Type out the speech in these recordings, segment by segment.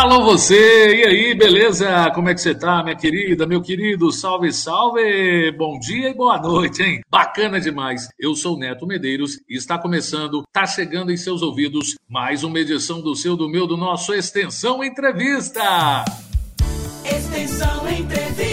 Alô você, e aí, beleza? Como é que você tá, minha querida, meu querido? Salve, salve! Bom dia e boa noite, hein? Bacana demais. Eu sou Neto Medeiros e está começando, tá chegando em seus ouvidos mais uma edição do seu, do meu, do nosso Extensão Entrevista. Extensão Entrevista.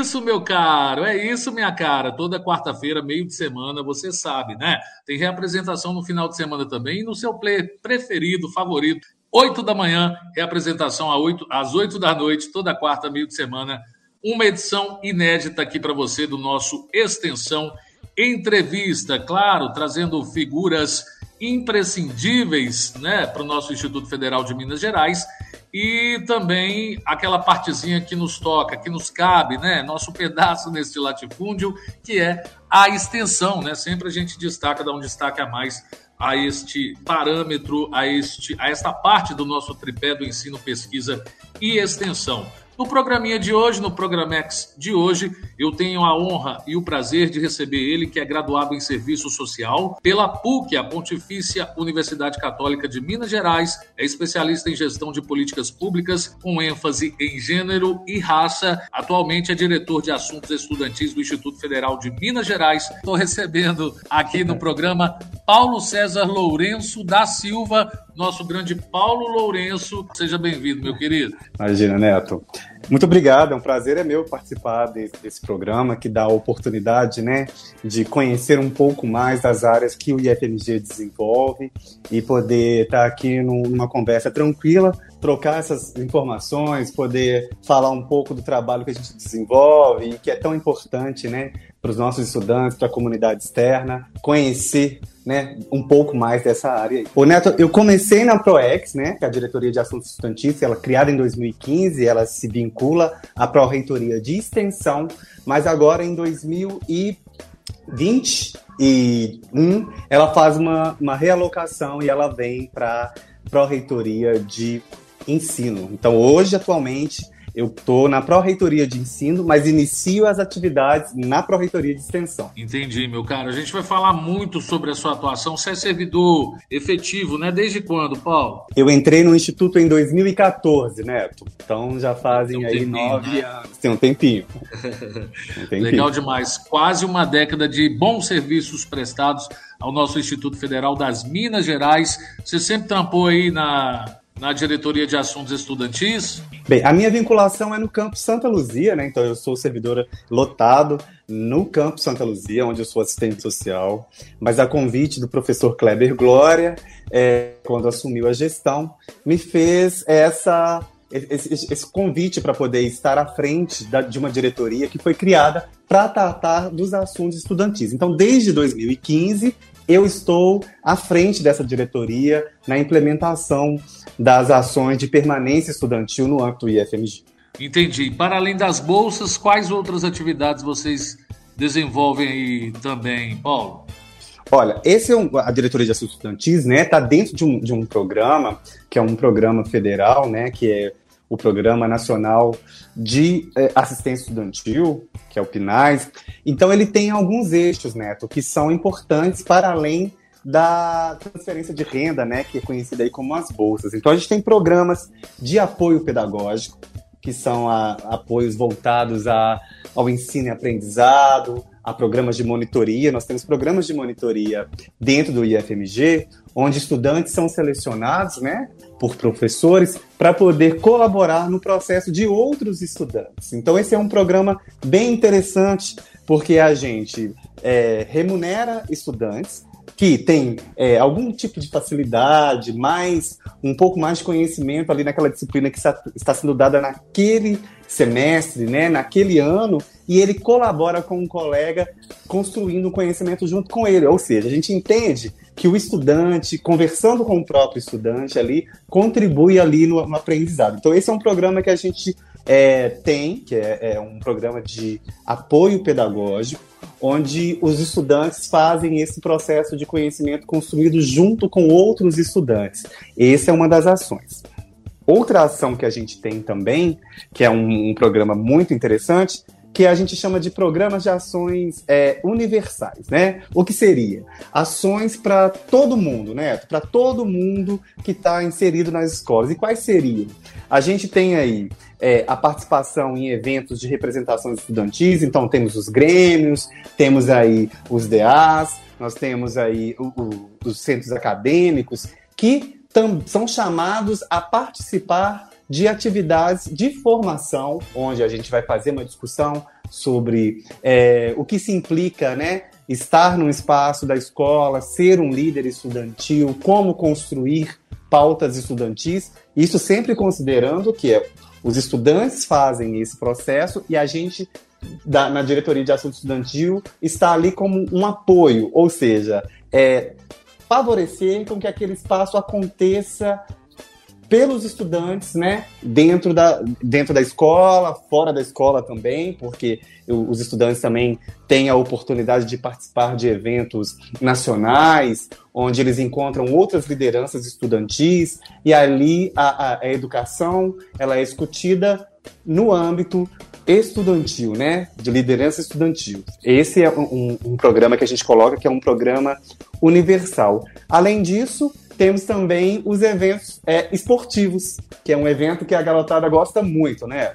Isso, meu caro, é isso, minha cara. Toda quarta-feira, meio de semana, você sabe, né? Tem reapresentação no final de semana também, e no seu play preferido, favorito. 8 da manhã, reapresentação às 8 da noite, toda quarta, meio de semana. Uma edição inédita aqui para você do nosso Extensão Entrevista, claro, trazendo figuras imprescindíveis né, para o nosso Instituto Federal de Minas Gerais e também aquela partezinha que nos toca, que nos cabe, né? Nosso pedaço neste latifúndio, que é a extensão, né? Sempre a gente destaca, dá um destaque a mais a este parâmetro, a, este, a esta parte do nosso tripé do ensino, pesquisa e extensão. No programinha de hoje, no Programex de hoje, eu tenho a honra e o prazer de receber ele, que é graduado em Serviço Social pela PUC, a Pontifícia Universidade Católica de Minas Gerais, é especialista em gestão de políticas públicas, com ênfase em gênero e raça. Atualmente é diretor de assuntos estudantis do Instituto Federal de Minas Gerais. Estou recebendo aqui no programa Paulo César Lourenço da Silva, nosso grande Paulo Lourenço. Seja bem-vindo, meu querido. Imagina, Neto. Muito obrigado, é um prazer é meu participar desse, desse, programa que dá a oportunidade, né, de conhecer um pouco mais das áreas que o IFMG desenvolve e poder estar aqui numa conversa tranquila, trocar essas informações, poder falar um pouco do trabalho que a gente desenvolve e que é tão importante, né, para os nossos estudantes, para a comunidade externa, conhecer né, um pouco mais dessa área. O Neto, eu comecei na ProEx, né, que é a Diretoria de Assuntos Estudantis, ela criada em 2015, ela se vincula à Pró-Reitoria de Extensão, mas agora em 2021 ela faz uma, uma realocação e ela vem para a Pró-Reitoria de Ensino. Então hoje, atualmente, eu estou na Pró-Reitoria de Ensino, mas inicio as atividades na Pró-Reitoria de Extensão. Entendi, meu caro. A gente vai falar muito sobre a sua atuação. Você é servidor efetivo, né? Desde quando, Paulo? Eu entrei no Instituto em 2014, Neto. Então já fazem um aí nove né? anos. Tem um tempinho. um tempinho. Legal demais. Quase uma década de bons serviços prestados ao nosso Instituto Federal das Minas Gerais. Você sempre tampou aí na na diretoria de assuntos estudantis? Bem, a minha vinculação é no campo Santa Luzia, né? Então eu sou servidora lotado no campo Santa Luzia, onde eu sou assistente social. Mas a convite do professor Kleber Glória, é, quando assumiu a gestão, me fez essa esse, esse, convite para poder estar à frente da, de uma diretoria que foi criada para tratar dos assuntos estudantis. Então, desde 2015, eu estou à frente dessa diretoria na implementação das ações de permanência estudantil no âmbito do IFMG. Entendi. Para além das bolsas, quais outras atividades vocês desenvolvem aí também, Paulo? Olha, esse é um, a diretoria de assuntos estudantis, né? Está dentro de um, de um programa que é um programa federal, né? Que é o Programa Nacional de eh, Assistência Estudantil, que é o PNAES. Então, ele tem alguns eixos, Neto, que são importantes para além da transferência de renda, né, que é conhecida aí como as bolsas. Então, a gente tem programas de apoio pedagógico, que são a, apoios voltados a, ao ensino e aprendizado, a programas de monitoria. Nós temos programas de monitoria dentro do IFMG, onde estudantes são selecionados, né, por professores para poder colaborar no processo de outros estudantes. Então esse é um programa bem interessante porque a gente é, remunera estudantes que têm é, algum tipo de facilidade, mais um pouco mais de conhecimento ali naquela disciplina que está, sendo dada naquele semestre, né, naquele ano, e ele colabora com um colega construindo conhecimento junto com ele. Ou seja, a gente entende que o estudante, conversando com o próprio estudante ali, contribui ali no, no aprendizado. Então, esse é um programa que a gente é, tem, que é, é um programa de apoio pedagógico, onde os estudantes fazem esse processo de conhecimento construído junto com outros estudantes. Essa é uma das ações. outra ação que a gente tem também, que é um, um programa muito interessante, que a gente chama de programas de ações é, universais, né? O que seria? Ações para todo mundo, né? Para todo mundo que está inserido nas escolas. E quais seriam? A gente tem aí é, a participação em eventos de representação estudantis, então temos os grêmios, temos aí os DAs, nós temos aí o, o, os centros acadêmicos, que são chamados a participar de atividades de formação, onde a gente vai fazer uma discussão sobre é, o que se implica, né? Estar no espaço da escola, ser um líder estudantil, como construir pautas estudantis, isso sempre considerando que é, os estudantes fazem esse processo e a gente, da, na diretoria de assunto estudantil, está ali como um apoio, ou seja, é, favorecer com que aquele espaço aconteça pelos estudantes, né, dentro da, dentro da escola, fora da escola também, porque os estudantes também têm a oportunidade de participar de eventos nacionais, onde eles encontram outras lideranças estudantis, e ali a, a, a educação ela é discutida no âmbito estudantil, né? De liderança estudantil. Esse é um, um, programa que a gente coloca que é um programa universal. Além disso, temos também os eventos é, esportivos, que é um evento que a garotada gosta muito, né?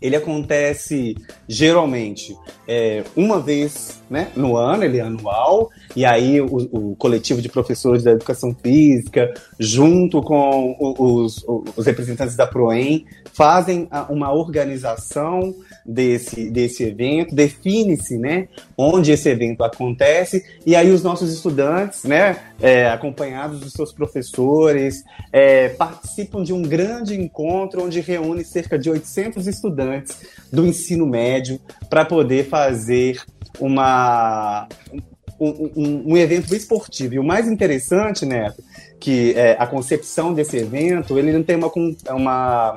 Ele acontece geralmente é, uma vez né, no ano, ele é anual, e aí o, o, coletivo de professores da educação física, junto com os, os representantes da PROEM, fazem uma organização desse, desse evento, define-se né, onde esse evento acontece, e aí os nossos estudantes, né, é, acompanhados dos seus professores, é, participam de um grande encontro onde reúne cerca de 800 estudantes do ensino médio para poder fazer uma, um, um, um, evento esportivo. E o mais interessante, Neto, que é, a concepção desse evento, ele não tem uma, uma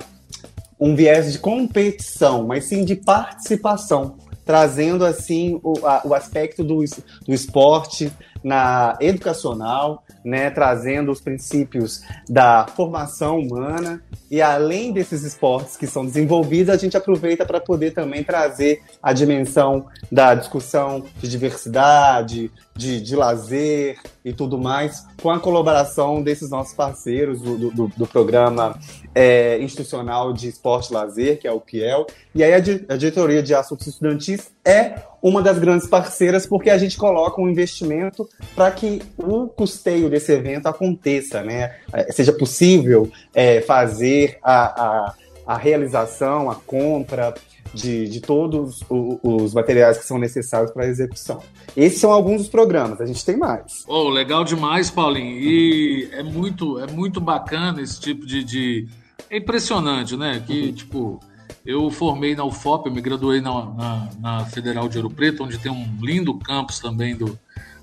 um viés de competição, mas sim de participação, trazendo assim o, a, o aspecto do, do esporte na educacional, né, trazendo os princípios da formação humana. E além desses esportes que são desenvolvidos, a gente aproveita para poder também trazer a dimensão da discussão de diversidade, de, de lazer e tudo mais, com a colaboração desses nossos parceiros do, do, do programa é, institucional de esporte e lazer, que é o PIEL, e aí a, a diretoria de assuntos estudantis é uma das grandes parceiras, porque a gente coloca um investimento para que o custeio desse evento aconteça, né? É, seja possível é, fazer a, a, a, realização, a compra de, de todos os materiais que são necessários para a execução. Esses são alguns dos programas, a gente tem mais. Oh, legal demais, Paulinho. E é muito, é muito bacana esse tipo de. de... É impressionante, né? Que, uhum. tipo, eu formei na UFOP, eu me graduei na, na, na, Federal de Ouro Preto, onde tem um lindo campus também do,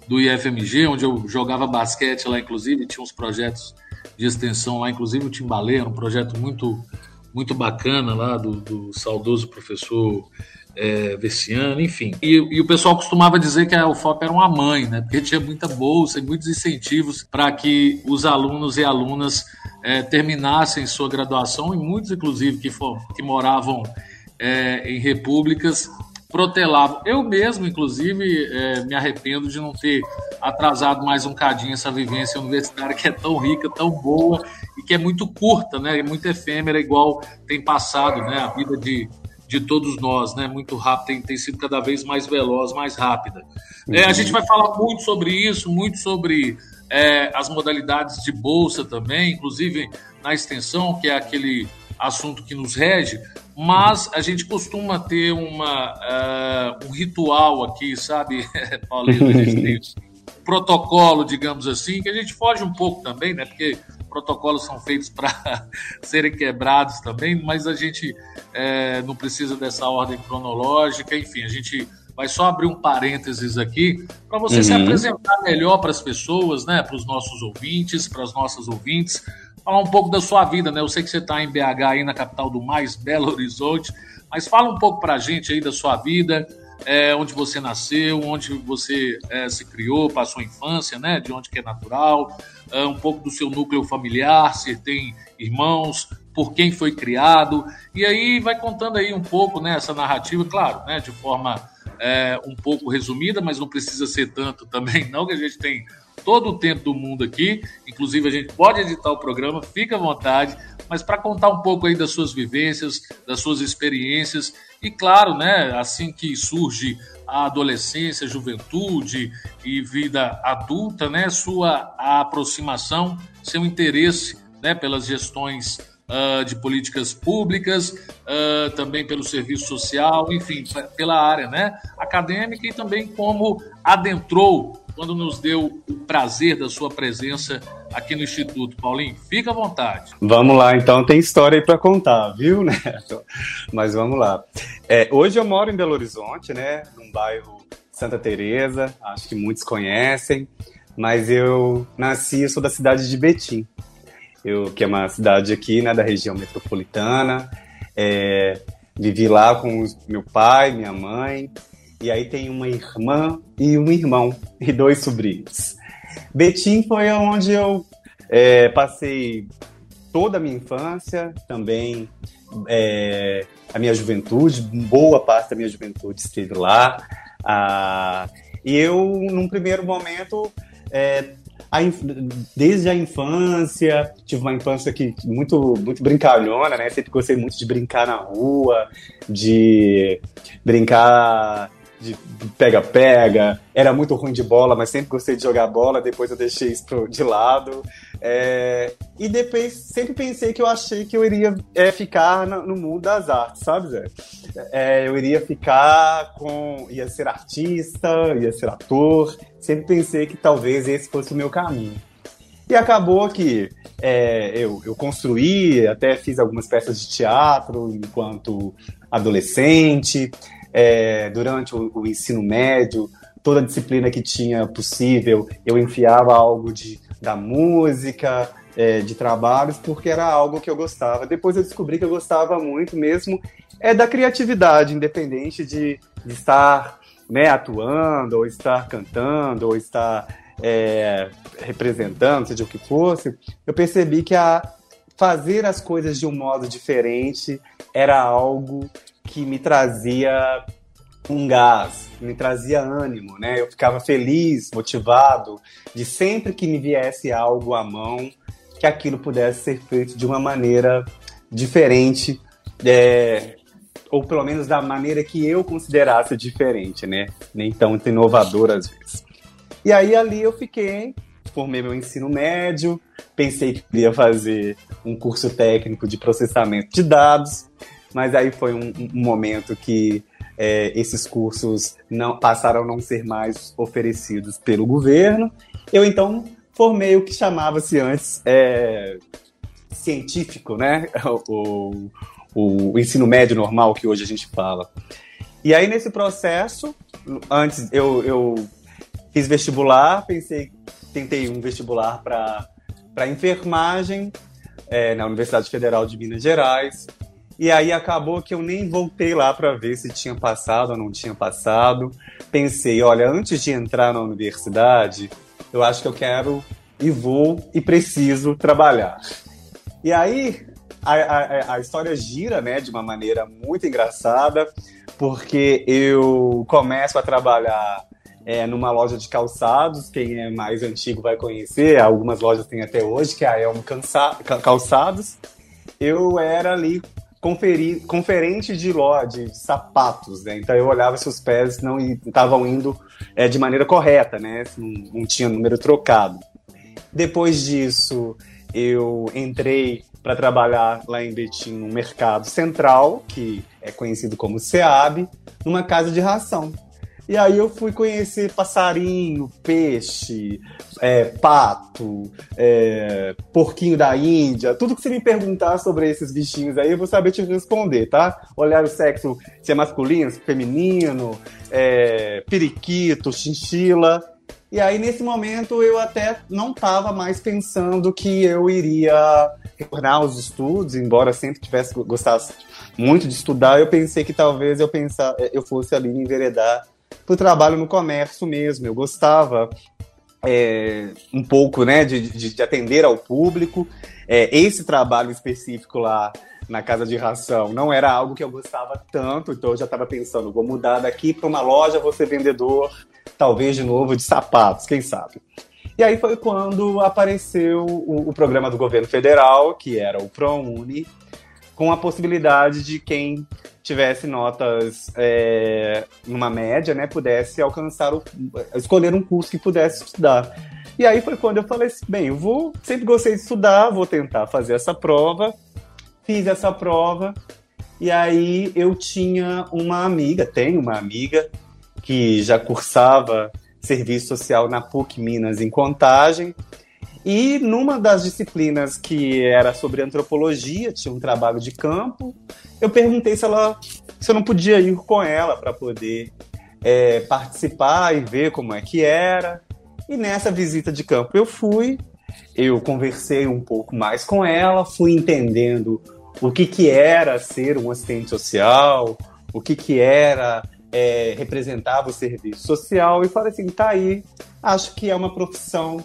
do IFMG, onde eu jogava basquete lá, inclusive, tinha uns projetos de extensão lá, inclusive o Timbaleiro, um projeto muito, muito bacana lá do, do saudoso professor é, enfim. E, e, o pessoal costumava dizer que a UFOP era uma mãe, né? Porque tinha muita bolsa e muitos incentivos para que os alunos e alunas é, terminassem sua graduação, e muitos, inclusive, que, for, que moravam é, em repúblicas, protelavam. Eu mesmo, inclusive, é, me arrependo de não ter atrasado mais um cadinho essa vivência universitária que é tão rica, tão boa e que é muito curta, né? É muito efêmera, igual tem passado, né? A vida de, de todos nós, né? Muito rápido, tem, tem sido cada vez mais veloz, mais rápida. É, a gente vai falar muito sobre isso, muito sobre é, as modalidades de bolsa também, inclusive na extensão, que é aquele assunto que nos rege, mas a gente costuma ter uma, uh, um ritual aqui, sabe, Paulinho? A gente tem um protocolo, digamos assim, que a gente foge um pouco também, né? Porque protocolos são feitos para serem quebrados também, mas a gente é, não precisa dessa ordem cronológica, enfim, a gente vai só abrir um parênteses aqui para você uhum. se apresentar melhor para as pessoas, né, para os nossos ouvintes, para as nossas ouvintes, falar um pouco da sua vida, né? Eu sei que você está em BH aí na capital do mais Belo Horizonte, mas fala um pouco para a gente aí da sua vida, é, onde você nasceu, onde você é, se criou, passou a infância, né? De onde que é natural, uh, um pouco do seu núcleo familiar, se tem irmãos, por quem foi criado, e aí vai contando aí um pouco né, essa narrativa, claro, né, de forma é, um pouco resumida, mas não precisa ser tanto também, não, que a gente tem todo o tempo do mundo aqui, inclusive a gente pode editar o programa, fica à vontade, mas para contar um pouco aí das suas vivências, das suas experiências, e claro, né, assim que surge a adolescência, juventude e vida adulta, né, sua aproximação, seu interesse, né, pelas gestões uh, de políticas públicas, uh, também pelo serviço social, enfim, pela área né, acadêmica e também como adentrou quando nos deu o prazer da sua presença aqui no Instituto. Paulinho, fica à vontade. Vamos lá, então tem história aí para contar, viu, Neto? Mas vamos lá. É, hoje eu moro em Belo Horizonte, né, num bairro Santa Teresa, acho que muitos conhecem, mas eu nasci, eu sou da cidade de Betim eu, que é uma cidade aqui, né, da região metropolitana. É, vivi lá com meu pai, minha mãe, e aí tem uma irmã e um irmão, e dois sobrinhos. Betim foi onde eu é, passei toda a minha infância, também é, a minha juventude, boa parte da minha juventude esteve lá. Ah, e eu, num primeiro momento, é, a, desde a infância, tive uma infância que muito, muito brincalhona, né? Sempre gostei muito de brincar na rua, de brincar de pega-pega. Era muito ruim de bola, mas sempre gostei de jogar bola. Depois eu deixei isso de lado. É, e depois sempre pensei que eu achei que eu iria é, ficar no, no, mundo das artes, sabe, Zé? É, eu iria ficar com. ia ser artista, ia ser ator. Sempre pensei que talvez esse fosse o meu caminho. E acabou que é, eu, eu construí, até fiz algumas peças de teatro enquanto adolescente. É, durante o, o ensino médio, toda disciplina que tinha possível, eu enfiava algo de da música, é, de trabalhos, porque era algo que eu gostava. Depois eu descobri que eu gostava muito mesmo é da criatividade, independente de, de estar né, atuando, ou estar cantando, ou estar é, representando, seja o que fosse. Eu percebi que a fazer as coisas de um modo diferente era algo que me trazia um gás, me trazia ânimo, né? Eu ficava feliz, motivado, de sempre que me viesse algo à mão, que aquilo pudesse ser feito de uma maneira diferente, é, ou pelo menos da maneira que eu considerasse diferente, né? Nem tão inovador às vezes. E aí ali eu fiquei, formei meu ensino médio, pensei que queria fazer um curso técnico de processamento de dados, mas aí foi um, um momento que é, esses cursos não passaram a não ser mais oferecidos pelo governo. Eu então formei o que chamava-se antes é, científico, né? O, o, o, ensino médio normal que hoje a gente fala. E aí nesse processo, antes eu, eu fiz vestibular, pensei, tentei um vestibular para enfermagem é, na Universidade Federal de Minas Gerais. E aí acabou que eu nem voltei lá para ver se tinha passado ou não tinha passado. Pensei, olha, antes de entrar na universidade, eu acho que eu quero e vou e preciso trabalhar. E aí a, a, a história gira, né, de uma maneira muito engraçada, porque eu começo a trabalhar é, numa loja de calçados, quem é mais antigo vai conhecer, algumas lojas tem até hoje, que é a Elmo Calçados. Eu era ali conferi, conferente de loja de sapatos, né? Então eu olhava se os pés não estavam indo é, de maneira correta, né? Não, não tinha número trocado. Depois disso, eu entrei para trabalhar lá em Betim no mercado central, que é conhecido como SEAB, numa casa de ração. E aí eu fui conhecer passarinho, peixe, é, pato, é, porquinho da Índia, tudo que você me perguntar sobre esses bichinhos aí, eu vou saber te responder, tá? Olhar o sexo, se é masculino, se é feminino, é, periquito, chinchila. E aí, nesse momento, eu até não estava mais pensando que eu iria retornar aos estudos, embora sempre tivesse gostasse muito de estudar, eu pensei que talvez eu pensar, eu fosse ali me enveredar para o trabalho no comércio mesmo. Eu gostava é, um pouco né, de, de, de, atender ao público. É, esse trabalho específico lá na casa de ração não era algo que eu gostava tanto, então eu já estava pensando, vou mudar daqui para uma loja, vou ser vendedor, talvez de novo de sapatos, quem sabe. E aí foi quando apareceu o, o programa do governo federal, que era o ProUni, com a possibilidade de quem tivesse notas é, numa média, né, pudesse alcançar o, escolher um curso que pudesse estudar. E aí foi quando eu falei assim, bem, eu vou, sempre gostei de estudar, vou tentar fazer essa prova. Fiz essa prova e aí eu tinha uma amiga, tenho uma amiga que já cursava serviço social na PUC Minas em Contagem e numa das disciplinas que era sobre antropologia, tinha um trabalho de campo, eu perguntei se ela se eu não podia ir com ela para poder é, participar e ver como é que era. E nessa visita de campo eu fui, eu conversei um pouco mais com ela, fui entendendo o que, que era ser um assistente social, o que, que era é, representava o serviço social, e falei assim: tá aí, acho que é uma profissão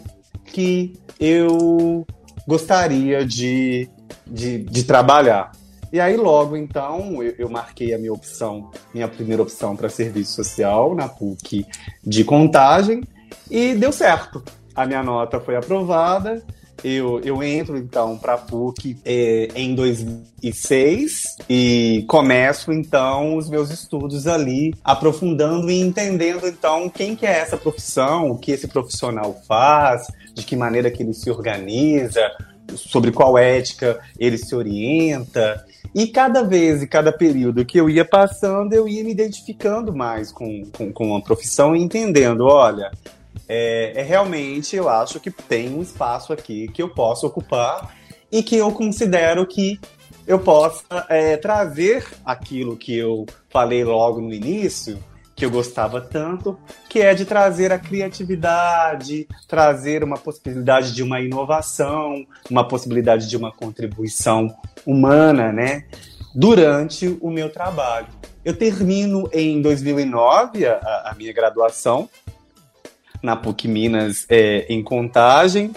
que eu gostaria de, de, de trabalhar. E aí, logo então, eu, eu, marquei a minha opção, minha primeira opção para serviço social na PUC de contagem e deu certo. A minha nota foi aprovada. Eu, eu entro então para a PUC é, em 2006 e começo então os meus estudos ali, aprofundando e entendendo então quem que é essa profissão, o que esse profissional faz, de que maneira que ele se organiza, sobre qual ética ele se orienta. E cada vez e cada período que eu ia passando, eu ia me identificando mais com, com, com a profissão e entendendo, olha, é, é, realmente eu acho que tem um espaço aqui que eu posso ocupar e que eu considero que eu possa é, trazer aquilo que eu falei logo no início, que eu gostava tanto, que é de trazer a criatividade, trazer uma possibilidade de uma inovação, uma possibilidade de uma contribuição humana, né? Durante o meu trabalho. Eu termino em 2009 a, a minha graduação na PUC Minas é, em Contagem.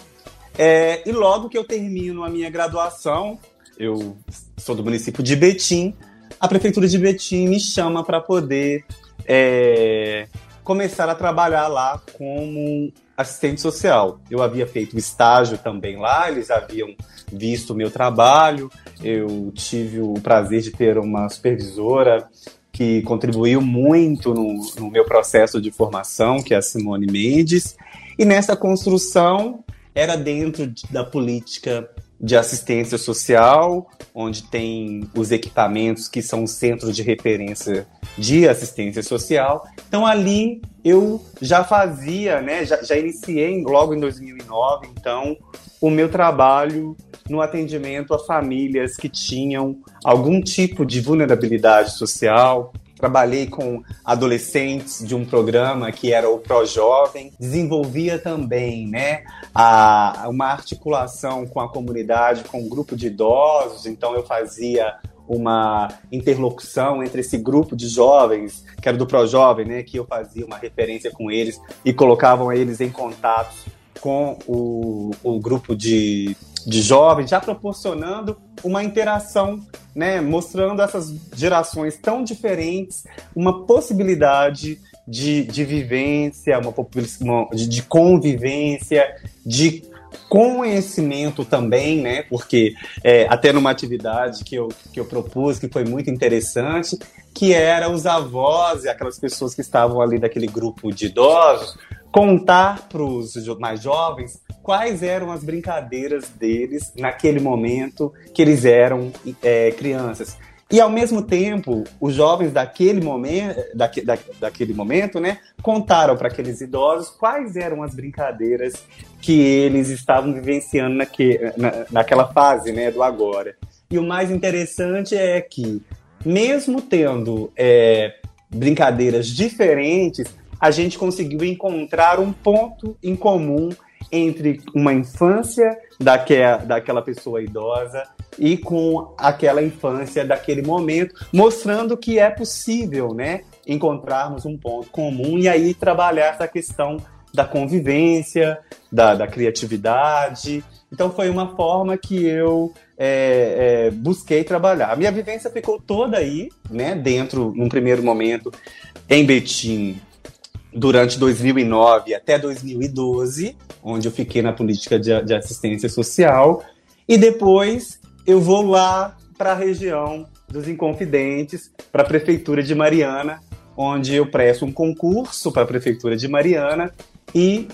É, e logo que eu termino a minha graduação, eu sou do município de Betim, a prefeitura de Betim me chama para poder é, começar a trabalhar lá como assistente social. Eu havia feito estágio também lá, eles haviam visto o meu trabalho, eu tive o prazer de ter uma supervisora que contribuiu muito no, no meu processo de formação, que é a Simone Mendes, e nessa construção era dentro da política de assistência social, onde tem os equipamentos que são o centro de referência de assistência social. Então ali eu já fazia, né, já, já iniciei logo em 2009, então o meu trabalho no atendimento a famílias que tinham algum tipo de vulnerabilidade social, trabalhei com adolescentes de um programa que era o Pro Jovem, desenvolvia também, né, a, uma articulação com a comunidade, com um grupo de idosos, então eu fazia uma interlocução entre esse grupo de jovens, que era do Pro Jovem, né, que eu fazia uma referência com eles e colocavam eles em contato com o, o grupo de de jovens, já proporcionando uma interação, né, mostrando essas gerações tão diferentes, uma possibilidade de, de vivência, uma, de, de convivência, de conhecimento também, né? Porque é, até numa atividade que eu, que eu propus, que foi muito interessante, que era os avós e aquelas pessoas que estavam ali daquele grupo de idosos, contar para os mais jovens quais eram as brincadeiras deles naquele momento que eles eram é, crianças. E ao mesmo tempo, os jovens daquele momento, daque, da, daquele momento, né, contaram para aqueles idosos quais eram as brincadeiras que eles estavam vivenciando naque, na, naquela fase, né, do agora. E o mais interessante é que, mesmo tendo é, brincadeiras diferentes, a gente conseguiu encontrar um ponto em comum entre uma infância daquela, daquela pessoa idosa e com aquela infância daquele momento, mostrando que é possível, né, encontrarmos um ponto comum e aí trabalhar essa questão da convivência, da, da criatividade. Então foi uma forma que eu é, é, busquei trabalhar. A minha vivência ficou toda aí, né, dentro, num primeiro momento, em Betim, durante 2009 até 2012, onde eu fiquei na política de, de assistência social, e depois eu vou lá para a região dos Inconfidentes, para a Prefeitura de Mariana, onde eu presto um concurso para a Prefeitura de Mariana e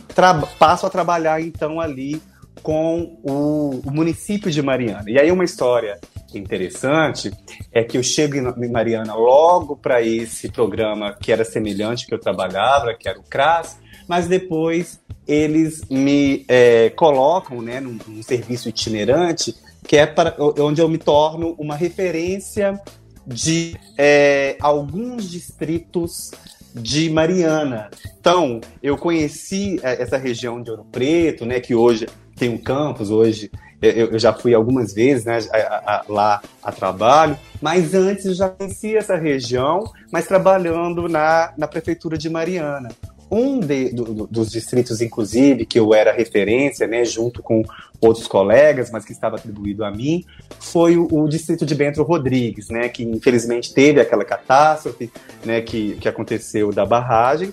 passo a trabalhar então ali com o, o, município de Mariana. E aí uma história interessante é que eu chego em Mariana logo para esse programa que era semelhante que eu trabalhava, que era o CRAS, mas depois eles me é, colocam né, num, num, serviço itinerante que é para, onde eu me torno uma referência de é, alguns distritos de Mariana. Então, eu conheci é, essa região de Ouro Preto, né, que hoje tem um campus, hoje eu, eu já fui algumas vezes né, a, a, lá a trabalho, mas antes eu já conhecia essa região, mas trabalhando na, na prefeitura de Mariana. Um de, do, dos distritos, inclusive, que eu era referência, né, junto com outros colegas, mas que estava atribuído a mim, foi o, o, distrito de Bento Rodrigues, né, que infelizmente teve aquela catástrofe, né, que, que aconteceu da barragem,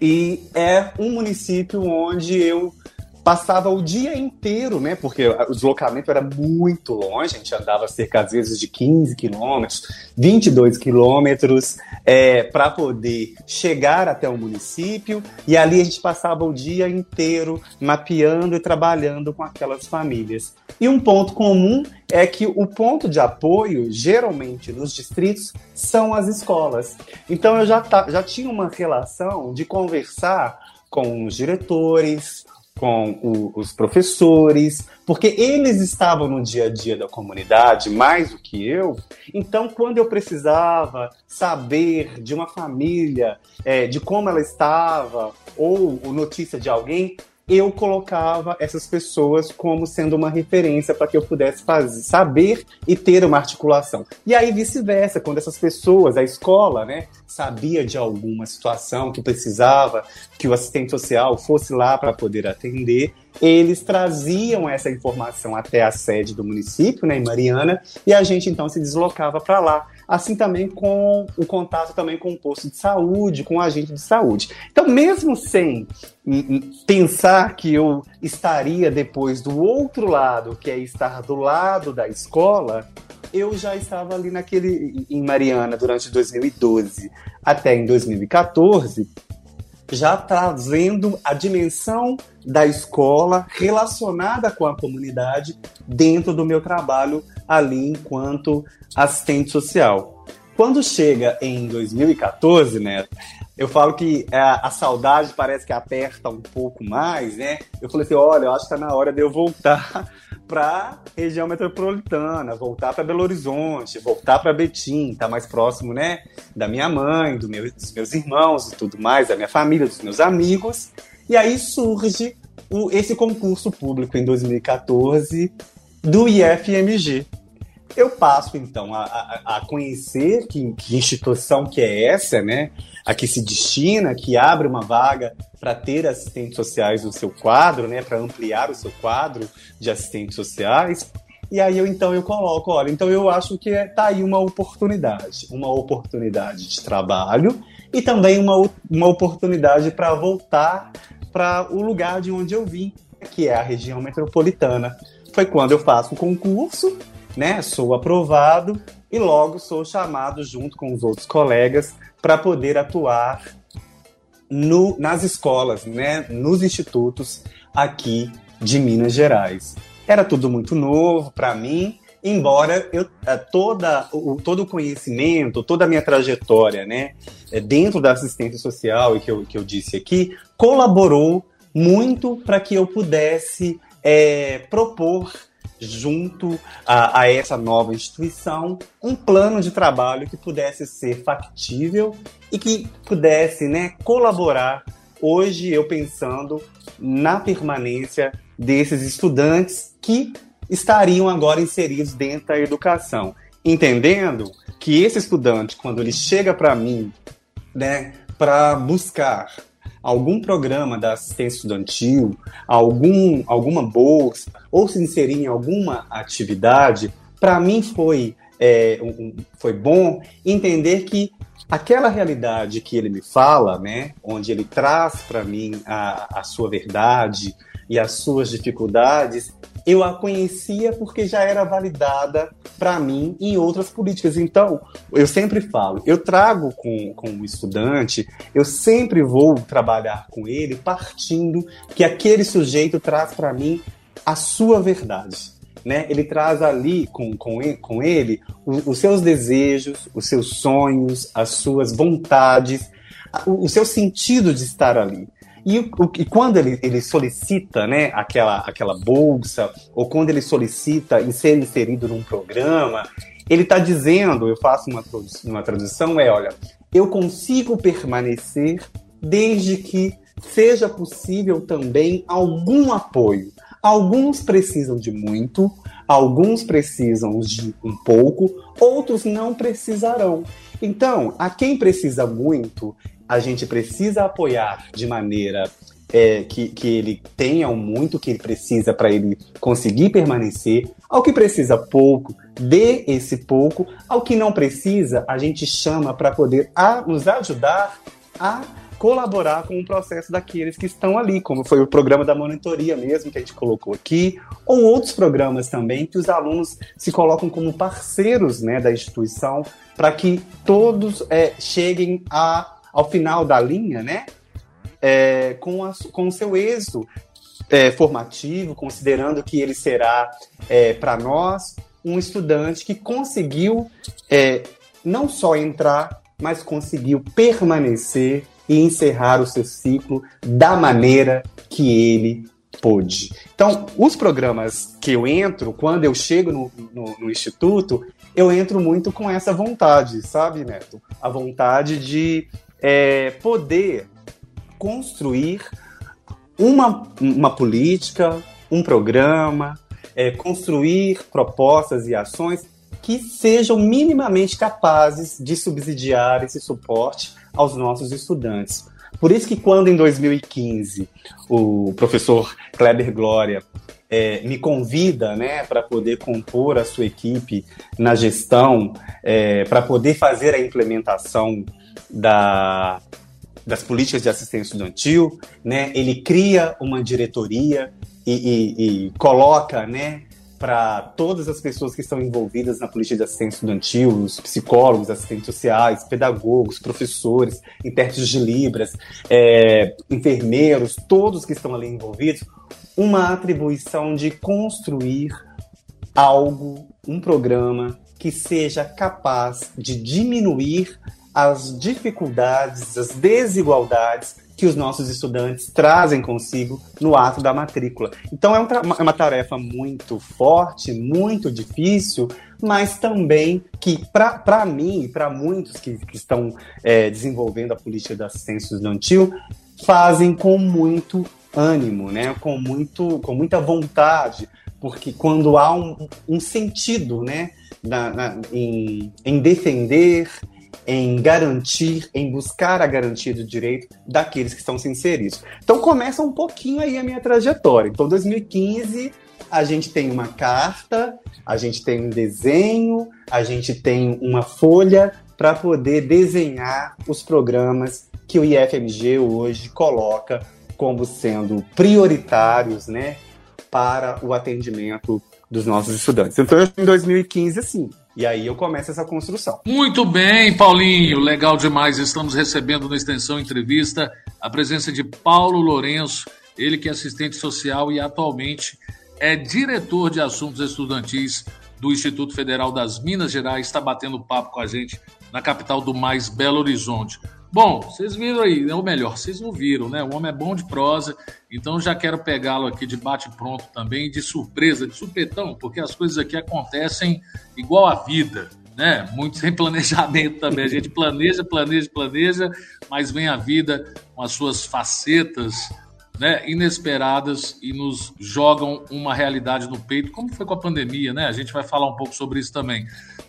e é um município onde eu passava o dia inteiro, né? Porque o deslocamento era muito longe, a gente andava cerca às vezes de 15 quilômetros, 22 quilômetros, é, para poder chegar até o município, e ali a gente passava o dia inteiro mapeando e trabalhando com aquelas famílias. E um ponto comum é que o ponto de apoio, geralmente nos distritos, são as escolas. Então eu já, já tinha uma relação de conversar com os diretores, com o, os professores, porque eles estavam no dia a dia da comunidade mais do que eu. Então, quando eu precisava saber de uma família, é, de como ela estava, ou notícia de alguém, eu colocava essas pessoas como sendo uma referência para que eu pudesse fazer, saber e ter uma articulação. E aí vice-versa, quando essas pessoas, a escola, né, sabia de alguma situação que precisava que o assistente social fosse lá para poder atender, eles traziam essa informação até a sede do município, né, em Mariana, e a gente então se deslocava para lá assim também com o contato também com o posto de saúde, com o agente de saúde. Então, mesmo sem pensar que eu estaria depois do outro lado, que é estar do lado da escola, eu já estava ali naquele em Mariana durante 2012 até em 2014, já trazendo a dimensão da escola relacionada com a comunidade dentro do meu trabalho ali enquanto assistente social. Quando chega em 2014, né, eu falo que a, a, saudade parece que aperta um pouco mais, né? Eu falei assim, olha, eu acho que está na hora de eu voltar para região metropolitana, voltar para Belo Horizonte, voltar para Betim, tá mais próximo, né, da minha mãe, do meu, dos meus irmãos e tudo mais, da minha família, dos meus amigos. E aí surge o, esse concurso público em 2014 do IFMG, eu passo, então, a, a, conhecer que, que, instituição que é essa, né? A que se destina, que abre uma vaga para ter assistentes sociais no seu quadro, né? Para ampliar o seu quadro de assistentes sociais. E aí eu então eu coloco, olha, então eu acho que tá aí uma oportunidade, uma oportunidade de trabalho e também uma, uma oportunidade para voltar para o lugar de onde eu vim, que é a região metropolitana. Foi quando eu faço o concurso né? Sou aprovado e logo sou chamado junto com os outros colegas para poder atuar no, nas escolas, né? Nos institutos aqui de Minas Gerais. Era tudo muito novo para mim, embora eu eh, toda o, todo o conhecimento, toda a minha trajetória, né, eh, dentro da assistência social e que eu, que eu disse aqui, colaborou muito para que eu pudesse é, propor junto a, a, essa nova instituição, um plano de trabalho que pudesse ser factível e que pudesse né, colaborar. Hoje, eu pensando na permanência desses estudantes que estariam agora inseridos dentro da educação, entendendo que esse estudante, quando ele chega para mim, né, para buscar algum programa da assistência estudantil, algum, alguma bolsa, ou se inserir em alguma atividade, para mim foi, é, um, foi bom entender que aquela realidade que ele me fala, né, onde ele traz para mim a, a sua verdade e as suas dificuldades, eu a conhecia porque já era validada para mim em outras políticas. Então, eu sempre falo, eu trago com, com o estudante, eu sempre vou trabalhar com ele partindo que aquele sujeito traz para mim a sua verdade. Né? Ele traz ali com, com, ele, com ele os, os seus desejos, os seus sonhos, as suas vontades, o, o seu sentido de estar ali. E, o, e quando ele, ele solicita né, aquela, aquela bolsa, ou quando ele solicita em ser inserido num programa, ele está dizendo, eu faço uma, uma tradução, é, olha, eu consigo permanecer desde que seja possível também algum apoio. Alguns precisam de muito, alguns precisam de um pouco, outros não precisarão. Então, a quem precisa muito, a gente precisa apoiar de maneira é, que, que ele tenha o muito que ele precisa para ele conseguir permanecer, ao que precisa pouco, dê esse pouco, ao que não precisa, a gente chama para poder a, nos ajudar a colaborar com o processo daqueles que estão ali, como foi o programa da monitoria mesmo que a gente colocou aqui, ou outros programas também que os alunos se colocam como parceiros né, da instituição para que todos é, cheguem a ao final da linha, né? É, com, a, com o seu êxito é, formativo, considerando que ele será, é, para nós, um estudante que conseguiu é, não só entrar, mas conseguiu permanecer e encerrar o seu ciclo da maneira que ele pôde. Então, os programas que eu entro, quando eu chego no, no, no instituto, eu entro muito com essa vontade, sabe, Neto? A vontade de é, poder construir uma, uma política, um programa, é, construir propostas e ações que sejam minimamente capazes de subsidiar esse suporte aos nossos estudantes. Por isso que quando em 2015 o professor Kleber Glória é, me convida né, para poder compor a sua equipe na gestão, é, para poder fazer a implementação da, das políticas de assistência estudantil, né? Ele cria uma diretoria e, e, e coloca, né, para todas as pessoas que estão envolvidas na política de assistência estudantil, os psicólogos, assistentes sociais, pedagogos, professores, intérpretes de libras, é, enfermeiros, todos que estão ali envolvidos, uma atribuição de construir algo, um programa que seja capaz de diminuir as dificuldades, as desigualdades que os nossos estudantes trazem consigo no ato da matrícula. Então é, um é uma tarefa muito forte, muito difícil, mas também que, para mim e para muitos que, que estão é, desenvolvendo a política da assistência estudantil, fazem com muito ânimo, né? com, muito, com muita vontade, porque quando há um, um sentido né? Na, na, em, em defender, em garantir, em buscar a garantia do direito daqueles que estão se inseridos. Então começa um pouquinho aí a minha trajetória. Então 2015 a gente tem uma carta, a gente tem um desenho, a gente tem uma folha para poder desenhar os programas que o IFMG hoje coloca como sendo prioritários, né, para o atendimento dos nossos estudantes. Então, em 2015, assim, e aí eu começo essa construção. Muito bem, Paulinho, legal demais. Estamos recebendo na extensão entrevista a presença de Paulo Lourenço, ele que é assistente social e atualmente é diretor de assuntos estudantis do Instituto Federal das Minas Gerais, está batendo papo com a gente na capital do mais Belo Horizonte. Bom, vocês viram aí, ou melhor, vocês não viram, né? O homem é bom de prosa, então já quero pegá-lo aqui de bate-pronto também, de surpresa, de supetão, porque as coisas aqui acontecem igual a vida, né? Muito sem planejamento também. A gente planeja, planeja, planeja, mas vem a vida com as suas facetas né, inesperadas e nos jogam uma realidade no peito, como foi com a pandemia, né? A gente vai falar um pouco sobre isso também.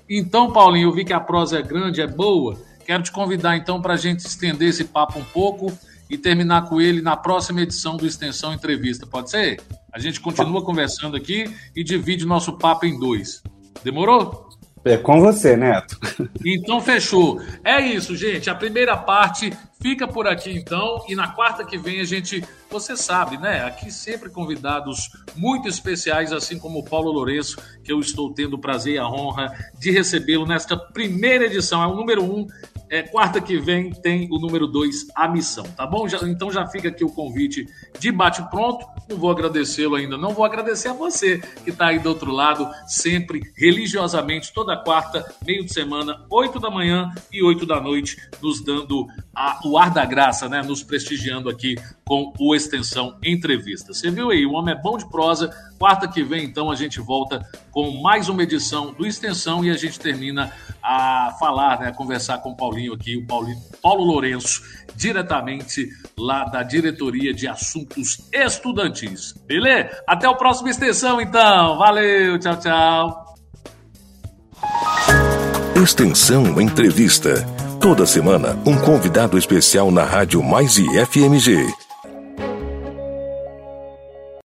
Então, Paulinho, eu vi que a prosa é grande, é boa. Quero te convidar então para a gente estender esse papo um pouco e terminar com ele na próxima edição do Extensão Entrevista. Pode ser? A gente continua conversando aqui e divide nosso papo em dois. Demorou? É com você, Neto. Então fechou. É isso, gente. A primeira parte fica por aqui então e na quarta que vem a gente, você sabe, né? Aqui sempre convidados muito especiais, assim como o Paulo Lourenço, que eu estou tendo o prazer e a honra de recebê-lo nesta primeira edição. É o número um é, quarta que vem tem o número 2, a missão, tá bom? Já, então já fica aqui o convite de bate-pronto. Não vou agradecê-lo ainda, não vou agradecer a você que está aí do outro lado, sempre religiosamente, toda quarta, meio de semana, 8 da manhã e 8 da noite, nos dando a, o ar da graça, né? Nos prestigiando aqui com o Extensão Entrevista. Você viu aí, o homem é bom de prosa. Quarta que vem, então, a gente volta com mais uma edição do Extensão e a gente termina a falar, né, a conversar com o Paulinho aqui, o Paulinho, Paulo Lourenço, diretamente lá da Diretoria de Assuntos Estudantis. Beleza? Até o próximo Extensão, então. Valeu, tchau, tchau. Extensão Entrevista. Toda semana, um convidado especial na Rádio Mais e FMG.